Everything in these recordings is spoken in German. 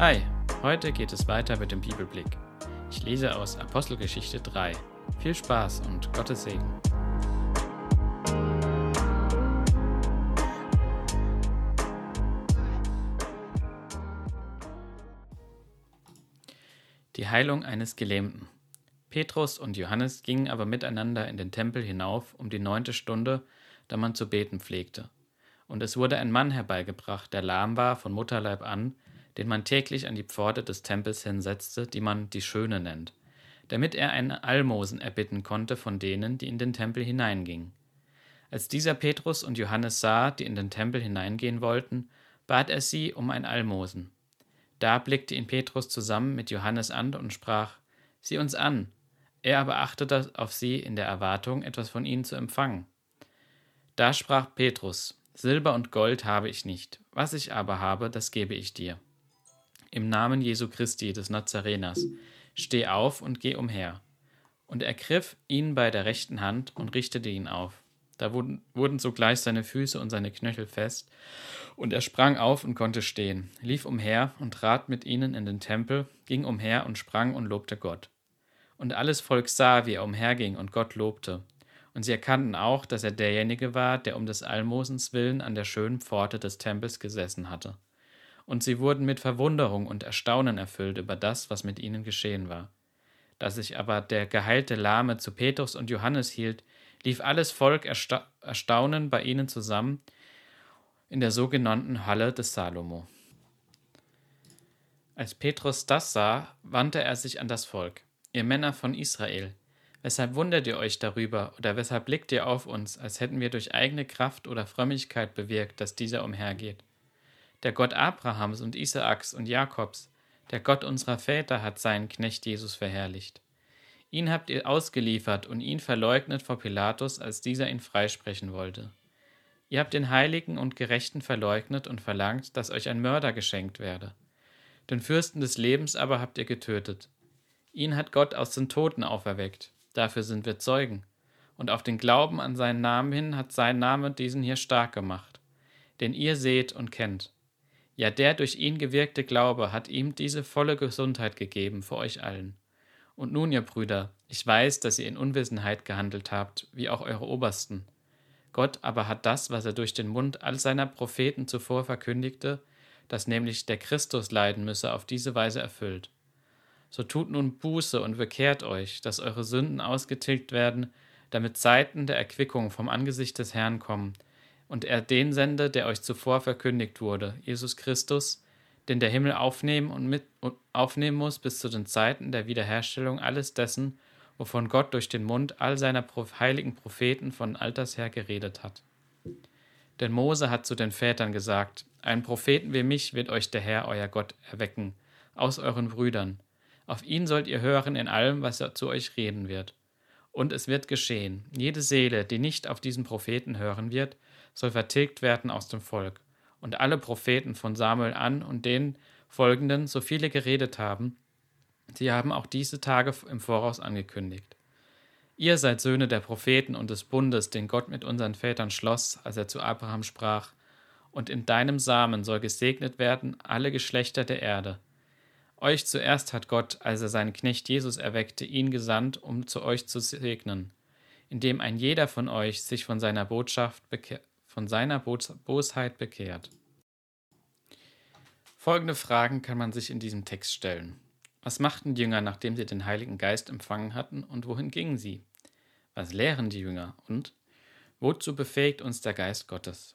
Hi, heute geht es weiter mit dem Bibelblick. Ich lese aus Apostelgeschichte 3. Viel Spaß und Gottes Segen. Die Heilung eines Gelähmten. Petrus und Johannes gingen aber miteinander in den Tempel hinauf um die neunte Stunde, da man zu beten pflegte. Und es wurde ein Mann herbeigebracht, der lahm war von Mutterleib an, den man täglich an die Pforte des Tempels hinsetzte, die man die Schöne nennt, damit er ein Almosen erbitten konnte von denen, die in den Tempel hineingingen. Als dieser Petrus und Johannes sah, die in den Tempel hineingehen wollten, bat er sie um ein Almosen. Da blickte ihn Petrus zusammen mit Johannes an und sprach: Sieh uns an. Er aber achtete auf sie in der Erwartung, etwas von ihnen zu empfangen. Da sprach Petrus: Silber und Gold habe ich nicht, was ich aber habe, das gebe ich dir. Im Namen Jesu Christi des Nazareners, steh auf und geh umher. Und er griff ihn bei der rechten Hand und richtete ihn auf. Da wurden, wurden sogleich seine Füße und seine Knöchel fest, und er sprang auf und konnte stehen, lief umher und trat mit ihnen in den Tempel, ging umher und sprang und lobte Gott. Und alles Volk sah, wie er umherging und Gott lobte. Und sie erkannten auch, dass er derjenige war, der um des Almosens willen an der schönen Pforte des Tempels gesessen hatte und sie wurden mit Verwunderung und Erstaunen erfüllt über das, was mit ihnen geschehen war. Da sich aber der geheilte Lahme zu Petrus und Johannes hielt, lief alles Volk ersta Erstaunen bei ihnen zusammen in der sogenannten Halle des Salomo. Als Petrus das sah, wandte er sich an das Volk. Ihr Männer von Israel, weshalb wundert ihr euch darüber oder weshalb blickt ihr auf uns, als hätten wir durch eigene Kraft oder Frömmigkeit bewirkt, dass dieser umhergeht? Der Gott Abrahams und Isaaks und Jakobs, der Gott unserer Väter hat seinen Knecht Jesus verherrlicht. Ihn habt ihr ausgeliefert und ihn verleugnet vor Pilatus, als dieser ihn freisprechen wollte. Ihr habt den Heiligen und Gerechten verleugnet und verlangt, dass euch ein Mörder geschenkt werde. Den Fürsten des Lebens aber habt ihr getötet. Ihn hat Gott aus den Toten auferweckt. Dafür sind wir Zeugen. Und auf den Glauben an seinen Namen hin hat sein Name diesen hier stark gemacht, den ihr seht und kennt. Ja, der durch ihn gewirkte Glaube hat ihm diese volle Gesundheit gegeben vor euch allen. Und nun, ihr Brüder, ich weiß, dass ihr in Unwissenheit gehandelt habt, wie auch eure Obersten. Gott aber hat das, was er durch den Mund all seiner Propheten zuvor verkündigte, dass nämlich der Christus leiden müsse, auf diese Weise erfüllt. So tut nun Buße und bekehrt euch, dass eure Sünden ausgetilgt werden, damit Zeiten der Erquickung vom Angesicht des Herrn kommen, und er den sende, der euch zuvor verkündigt wurde, Jesus Christus, den der Himmel aufnehmen und mit aufnehmen muss bis zu den Zeiten der Wiederherstellung alles dessen, wovon Gott durch den Mund all seiner heiligen Propheten von alters her geredet hat. Denn Mose hat zu den Vätern gesagt: Einen Propheten wie mich wird euch der Herr, euer Gott, erwecken, aus euren Brüdern. Auf ihn sollt ihr hören in allem, was er zu euch reden wird. Und es wird geschehen: Jede Seele, die nicht auf diesen Propheten hören wird, soll vertilgt werden aus dem Volk. Und alle Propheten von Samuel an und den folgenden, so viele geredet haben, sie haben auch diese Tage im Voraus angekündigt. Ihr seid Söhne der Propheten und des Bundes, den Gott mit unseren Vätern schloss, als er zu Abraham sprach, und in deinem Samen soll gesegnet werden alle Geschlechter der Erde. Euch zuerst hat Gott, als er seinen Knecht Jesus erweckte, ihn gesandt, um zu euch zu segnen, indem ein jeder von euch sich von seiner Botschaft bekehrt von seiner Bosheit bekehrt. Folgende Fragen kann man sich in diesem Text stellen. Was machten die Jünger, nachdem sie den Heiligen Geist empfangen hatten, und wohin gingen sie? Was lehren die Jünger? Und wozu befähigt uns der Geist Gottes?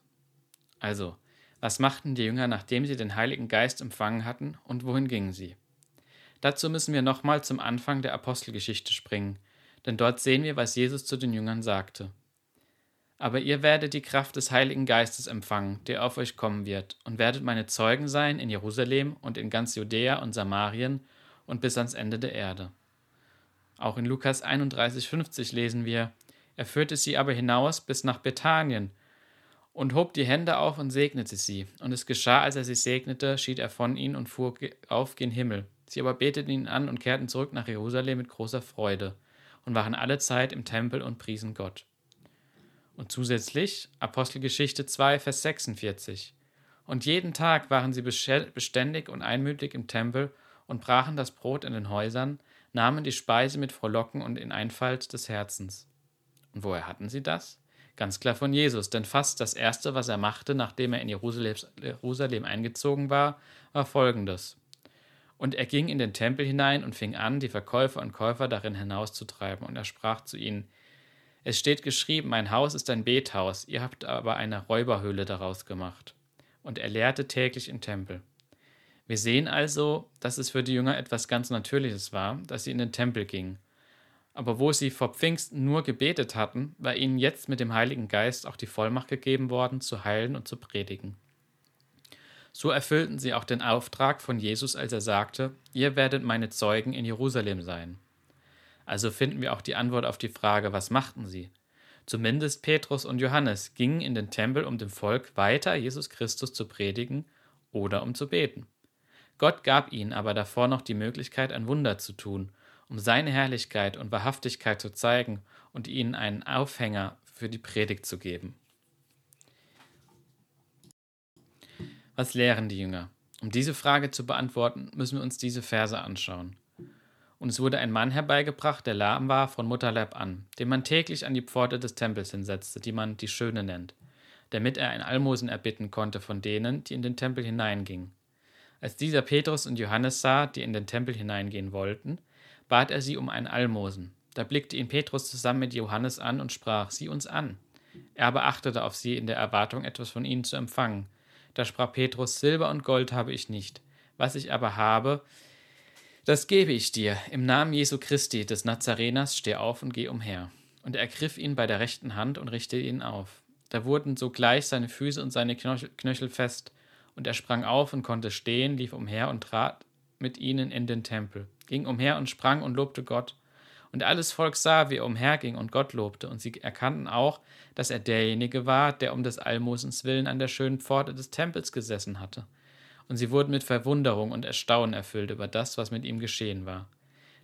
Also, was machten die Jünger, nachdem sie den Heiligen Geist empfangen hatten, und wohin gingen sie? Dazu müssen wir nochmal zum Anfang der Apostelgeschichte springen, denn dort sehen wir, was Jesus zu den Jüngern sagte. Aber ihr werdet die Kraft des Heiligen Geistes empfangen, der auf euch kommen wird, und werdet meine Zeugen sein in Jerusalem und in ganz Judäa und Samarien und bis ans Ende der Erde. Auch in Lukas 31,50 lesen wir: Er führte sie aber hinaus bis nach Bethanien und hob die Hände auf und segnete sie. Und es geschah, als er sie segnete, schied er von ihnen und fuhr auf gen Himmel. Sie aber beteten ihn an und kehrten zurück nach Jerusalem mit großer Freude und waren alle Zeit im Tempel und priesen Gott. Und zusätzlich Apostelgeschichte 2, Vers 46. Und jeden Tag waren sie beständig und einmütig im Tempel und brachen das Brot in den Häusern, nahmen die Speise mit Frohlocken und in Einfalt des Herzens. Und woher hatten sie das? Ganz klar von Jesus, denn fast das Erste, was er machte, nachdem er in Jerusalem eingezogen war, war folgendes. Und er ging in den Tempel hinein und fing an, die Verkäufer und Käufer darin hinauszutreiben, und er sprach zu ihnen, Es steht geschrieben, mein Haus ist ein Bethaus, ihr habt aber eine Räuberhöhle daraus gemacht. Und er lehrte täglich im Tempel. Wir sehen also, dass es für die Jünger etwas ganz Natürliches war, dass sie in den Tempel gingen. Aber wo sie vor Pfingsten nur gebetet hatten, war ihnen jetzt mit dem Heiligen Geist auch die Vollmacht gegeben worden, zu heilen und zu predigen. So erfüllten sie auch den Auftrag von Jesus, als er sagte, ihr werdet meine Zeugen in Jerusalem sein. Also finden wir auch die Antwort auf die Frage, was machten sie? Zumindest Petrus und Johannes gingen in den Tempel, um dem Volk weiter Jesus Christus zu predigen oder um zu beten. Gott gab ihnen aber davor noch die Möglichkeit, ein Wunder zu tun, um seine Herrlichkeit und Wahrhaftigkeit zu zeigen und ihnen einen Aufhänger für die Predigt zu geben. Was lehren die Jünger? Um diese Frage zu beantworten, müssen wir uns diese Verse anschauen. Und es wurde ein Mann herbeigebracht, der lahm war von Mutterleib an, den man täglich an die Pforte des Tempels hinsetzte, die man die Schöne nennt, damit er ein Almosen erbitten konnte von denen, die in den Tempel hineingingen. Als dieser Petrus und Johannes sah, die in den Tempel hineingehen wollten, bat er sie um ein Almosen. Da blickte ihn Petrus zusammen mit Johannes an und sprach: Sieh uns an. Er aber achtete auf sie in der Erwartung, etwas von ihnen zu empfangen. Da sprach Petrus, Silber und Gold habe ich nicht, was ich aber habe, das gebe ich dir. Im Namen Jesu Christi des Nazareners steh auf und geh umher. Und er ergriff ihn bei der rechten Hand und richtete ihn auf. Da wurden sogleich seine Füße und seine Knöchel fest, und er sprang auf und konnte stehen, lief umher und trat mit ihnen in den Tempel, ging umher und sprang und lobte Gott. Und alles Volk sah, wie er umherging und Gott lobte, und sie erkannten auch, dass er derjenige war, der um des Almosens willen an der schönen Pforte des Tempels gesessen hatte. Und sie wurden mit Verwunderung und Erstaunen erfüllt über das, was mit ihm geschehen war.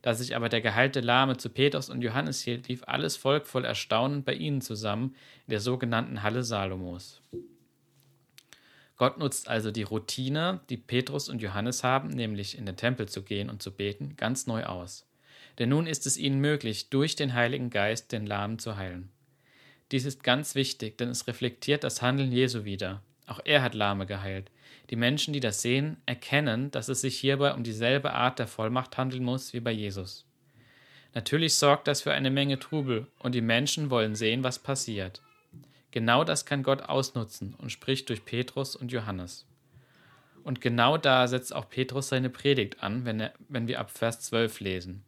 Da sich aber der geheilte Lahme zu Petrus und Johannes hielt, lief alles Volk voll Erstaunen bei ihnen zusammen in der sogenannten Halle Salomos. Gott nutzt also die Routine, die Petrus und Johannes haben, nämlich in den Tempel zu gehen und zu beten, ganz neu aus. Denn nun ist es ihnen möglich, durch den Heiligen Geist den Lahmen zu heilen. Dies ist ganz wichtig, denn es reflektiert das Handeln Jesu wieder. Auch er hat Lahme geheilt. Die Menschen, die das sehen, erkennen, dass es sich hierbei um dieselbe Art der Vollmacht handeln muss wie bei Jesus. Natürlich sorgt das für eine Menge Trubel und die Menschen wollen sehen, was passiert. Genau das kann Gott ausnutzen und spricht durch Petrus und Johannes. Und genau da setzt auch Petrus seine Predigt an, wenn, er, wenn wir ab Vers 12 lesen.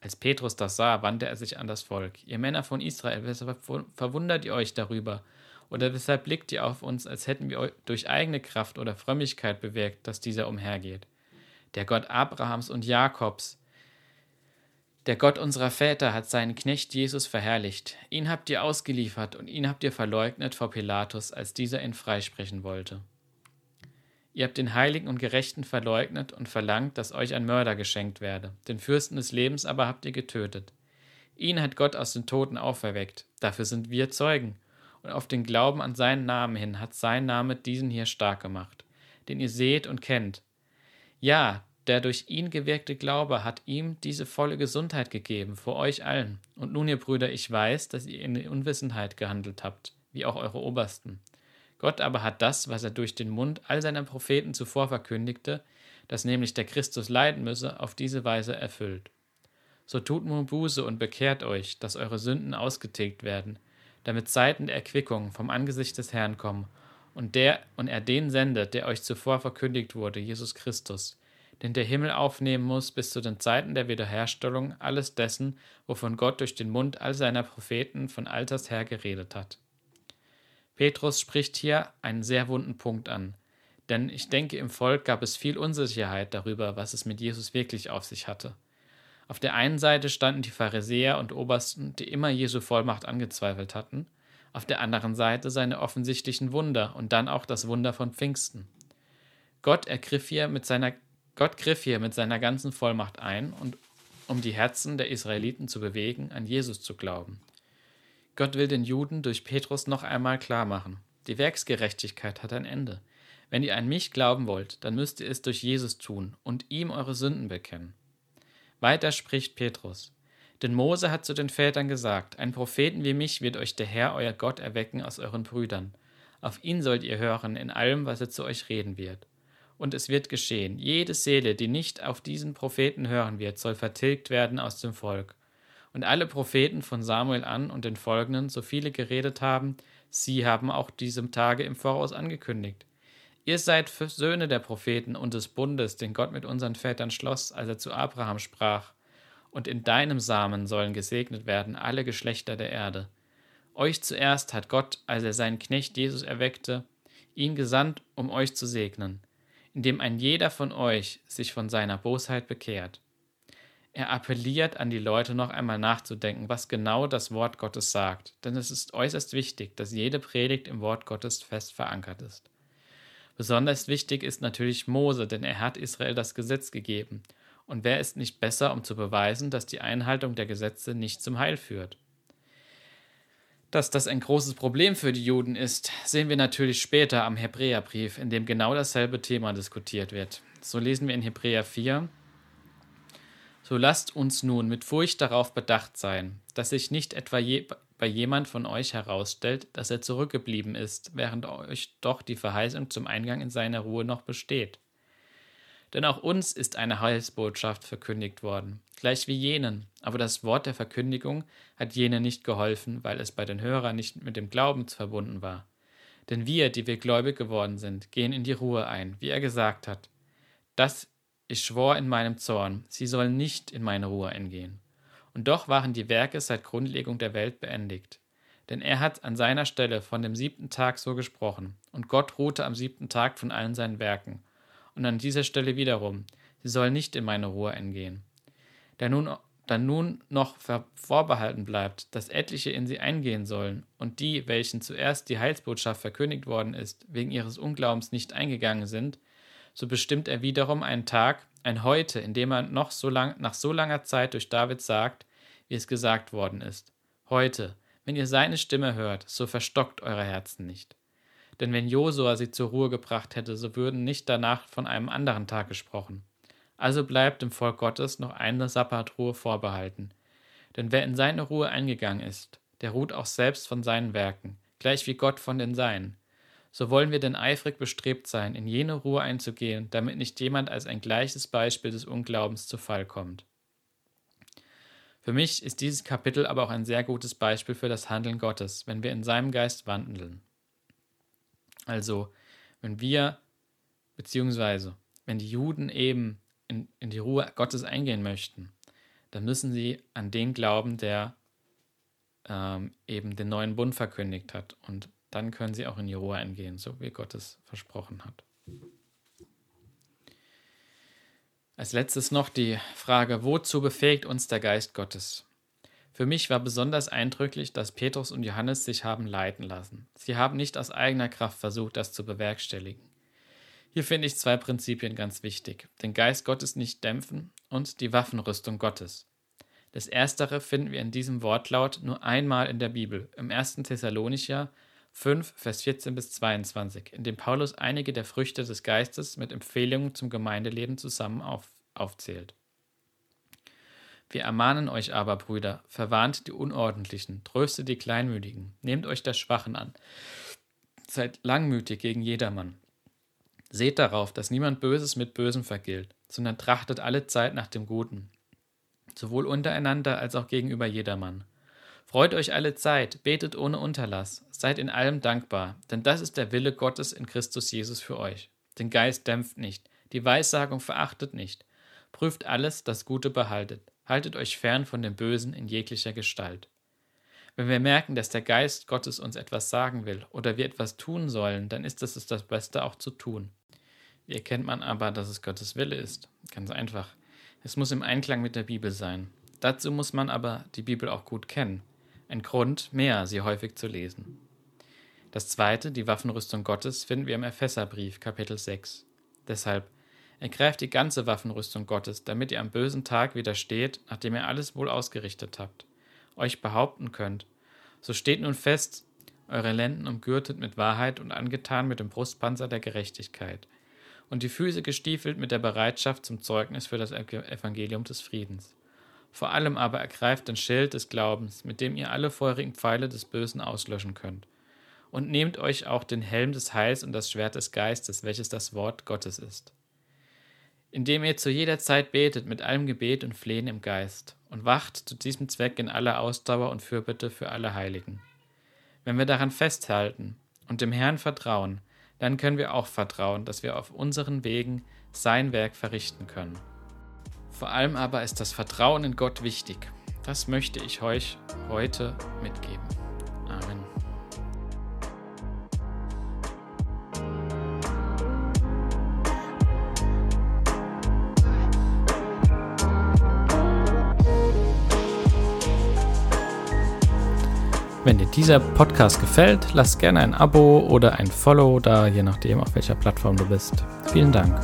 Als Petrus das sah, wandte er sich an das Volk. Ihr Männer von Israel, weshalb verwundert ihr euch darüber? Oder weshalb blickt ihr auf uns, als hätten wir durch eigene Kraft oder Frömmigkeit bewirkt, dass dieser umhergeht? Der Gott Abrahams und Jakobs, der Gott unserer Väter hat seinen Knecht Jesus verherrlicht. Ihn habt ihr ausgeliefert und ihn habt ihr verleugnet vor Pilatus, als dieser ihn freisprechen wollte. Ihr habt den Heiligen und Gerechten verleugnet und verlangt, dass euch ein Mörder geschenkt werde. Den Fürsten des Lebens aber habt ihr getötet. Ihn hat Gott aus den Toten auferweckt. Dafür sind wir Zeugen. Und auf den Glauben an seinen Namen hin hat sein Name diesen hier stark gemacht, den ihr seht und kennt. Ja, der durch ihn gewirkte Glaube hat ihm diese volle Gesundheit gegeben vor euch allen. Und nun, ihr Brüder, ich weiß, dass ihr in Unwissenheit gehandelt habt, wie auch eure Obersten. Gott aber hat das, was er durch den Mund all seiner Propheten zuvor verkündigte, dass nämlich der Christus leiden müsse, auf diese Weise erfüllt. So tut nun Buße und bekehrt euch, dass eure Sünden ausgetilgt werden, damit Zeiten der Erquickung vom Angesicht des Herrn kommen und der und er den sendet, der euch zuvor verkündigt wurde, Jesus Christus, den der Himmel aufnehmen muss bis zu den Zeiten der Wiederherstellung alles dessen, wovon Gott durch den Mund all seiner Propheten von alters her geredet hat. Petrus spricht hier einen sehr wunden Punkt an, denn ich denke, im Volk gab es viel Unsicherheit darüber, was es mit Jesus wirklich auf sich hatte. Auf der einen Seite standen die Pharisäer und Obersten, die immer Jesu Vollmacht angezweifelt hatten, auf der anderen Seite seine offensichtlichen Wunder und dann auch das Wunder von Pfingsten. Gott ergriff hier mit seiner Gott griff hier mit seiner ganzen Vollmacht ein, und, um die Herzen der Israeliten zu bewegen, an Jesus zu glauben. Gott will den Juden durch Petrus noch einmal klar machen. Die Werksgerechtigkeit hat ein Ende. Wenn ihr an mich glauben wollt, dann müsst ihr es durch Jesus tun und ihm eure Sünden bekennen. Weiter spricht Petrus. Denn Mose hat zu den Vätern gesagt, ein Propheten wie mich wird euch der Herr, euer Gott, erwecken aus euren Brüdern. Auf ihn sollt ihr hören in allem, was er zu euch reden wird. Und es wird geschehen, jede Seele, die nicht auf diesen Propheten hören wird, soll vertilgt werden aus dem Volk. Und alle Propheten von Samuel an und den folgenden, so viele geredet haben, sie haben auch diesem Tage im Voraus angekündigt. Ihr seid Söhne der Propheten und des Bundes, den Gott mit unseren Vätern schloss, als er zu Abraham sprach. Und in deinem Samen sollen gesegnet werden alle Geschlechter der Erde. Euch zuerst hat Gott, als er seinen Knecht Jesus erweckte, ihn gesandt, um euch zu segnen, indem ein jeder von euch sich von seiner Bosheit bekehrt. Er appelliert an die Leute noch einmal nachzudenken, was genau das Wort Gottes sagt, denn es ist äußerst wichtig, dass jede Predigt im Wort Gottes fest verankert ist. Besonders wichtig ist natürlich Mose, denn er hat Israel das Gesetz gegeben. Und wer ist nicht besser, um zu beweisen, dass die Einhaltung der Gesetze nicht zum Heil führt? Dass das ein großes Problem für die Juden ist, sehen wir natürlich später am Hebräerbrief, in dem genau dasselbe Thema diskutiert wird. So lesen wir in Hebräer 4, So lasst uns nun mit Furcht darauf bedacht sein, dass sich nicht etwa je bei jemand von euch herausstellt, dass er zurückgeblieben ist, während euch doch die Verheißung zum Eingang in seine Ruhe noch besteht. Denn auch uns ist eine Heilsbotschaft verkündigt worden, gleich wie jenen, aber das Wort der Verkündigung hat jenen nicht geholfen, weil es bei den Hörern nicht mit dem Glauben verbunden war. Denn wir, die wir gläubig geworden sind, gehen in die Ruhe ein, wie er gesagt hat. Das ich schwor in meinem Zorn, sie sollen nicht in meine Ruhe eingehen. Und doch waren die Werke seit Grundlegung der Welt beendigt. Denn er hat an seiner Stelle von dem siebten Tag so gesprochen, und Gott ruhte am siebten Tag von allen seinen Werken. Und an dieser Stelle wiederum, sie soll nicht in meine Ruhe eingehen. Da nun, da nun noch vorbehalten bleibt, dass etliche in sie eingehen sollen, und die, welchen zuerst die Heilsbotschaft verkündigt worden ist, wegen ihres Unglaubens nicht eingegangen sind, so bestimmt er wiederum einen Tag, ein Heute, in dem er noch so lang, nach so langer Zeit durch David sagt, wie es gesagt worden ist. Heute, wenn ihr seine Stimme hört, so verstockt eure Herzen nicht. Denn wenn Josua sie zur Ruhe gebracht hätte, so würden nicht danach von einem anderen Tag gesprochen. Also bleibt dem Volk Gottes noch eine Sabbatruhe vorbehalten. Denn wer in seine Ruhe eingegangen ist, der ruht auch selbst von seinen Werken, gleich wie Gott von den Seinen. So wollen wir denn eifrig bestrebt sein, in jene Ruhe einzugehen, damit nicht jemand als ein gleiches Beispiel des Unglaubens zu Fall kommt. Für mich ist dieses Kapitel aber auch ein sehr gutes Beispiel für das Handeln Gottes, wenn wir in seinem Geist wandeln. Also, wenn wir, beziehungsweise wenn die Juden eben in, in die Ruhe Gottes eingehen möchten, dann müssen sie an den glauben, der ähm, eben den neuen Bund verkündigt hat. Und dann können sie auch in die Ruhe eingehen, so wie Gott es versprochen hat. Als letztes noch die Frage, wozu befähigt uns der Geist Gottes? Für mich war besonders eindrücklich, dass Petrus und Johannes sich haben leiten lassen. Sie haben nicht aus eigener Kraft versucht, das zu bewerkstelligen. Hier finde ich zwei Prinzipien ganz wichtig. Den Geist Gottes nicht dämpfen und die Waffenrüstung Gottes. Das erstere finden wir in diesem Wortlaut nur einmal in der Bibel, im 1. Thessalonicher 5, Vers 14 bis 22, in dem Paulus einige der Früchte des Geistes mit Empfehlungen zum Gemeindeleben zusammen auf, aufzählt. Wir ermahnen euch aber, Brüder, verwarnt die Unordentlichen, tröstet die Kleinmütigen, nehmt euch der Schwachen an, seid langmütig gegen jedermann. Seht darauf, dass niemand Böses mit Bösem vergilt, sondern trachtet alle Zeit nach dem Guten, sowohl untereinander als auch gegenüber jedermann. Freut euch alle Zeit, betet ohne Unterlass, seid in allem dankbar, denn das ist der Wille Gottes in Christus Jesus für euch. Den Geist dämpft nicht, die Weissagung verachtet nicht. Prüft alles, das Gute behaltet. Haltet euch fern von dem Bösen in jeglicher Gestalt. Wenn wir merken, dass der Geist Gottes uns etwas sagen will oder wir etwas tun sollen, dann ist es das Beste auch zu tun. Wie erkennt man aber, dass es Gottes Wille ist? Ganz einfach. Es muss im Einklang mit der Bibel sein. Dazu muss man aber die Bibel auch gut kennen ein Grund mehr, sie häufig zu lesen. Das zweite, die Waffenrüstung Gottes, finden wir im Epheserbrief, Kapitel 6. Deshalb, ergreift die ganze Waffenrüstung Gottes, damit ihr am bösen Tag widersteht, nachdem ihr alles wohl ausgerichtet habt, euch behaupten könnt. So steht nun fest eure Lenden umgürtet mit Wahrheit und angetan mit dem Brustpanzer der Gerechtigkeit, und die Füße gestiefelt mit der Bereitschaft zum Zeugnis für das Evangelium des Friedens. Vor allem aber ergreift den Schild des Glaubens, mit dem ihr alle feurigen Pfeile des Bösen auslöschen könnt. Und nehmt euch auch den Helm des Heils und das Schwert des Geistes, welches das Wort Gottes ist. Indem ihr zu jeder Zeit betet mit allem Gebet und Flehen im Geist und wacht zu diesem Zweck in aller Ausdauer und Fürbitte für alle Heiligen. Wenn wir daran festhalten und dem Herrn vertrauen, dann können wir auch vertrauen, dass wir auf unseren Wegen sein Werk verrichten können. Vor allem aber ist das Vertrauen in Gott wichtig. Das möchte ich euch heute mitgeben. Amen. Wenn dir dieser Podcast gefällt, lass gerne ein Abo oder ein Follow da, je nachdem, auf welcher Plattform du bist. Vielen Dank.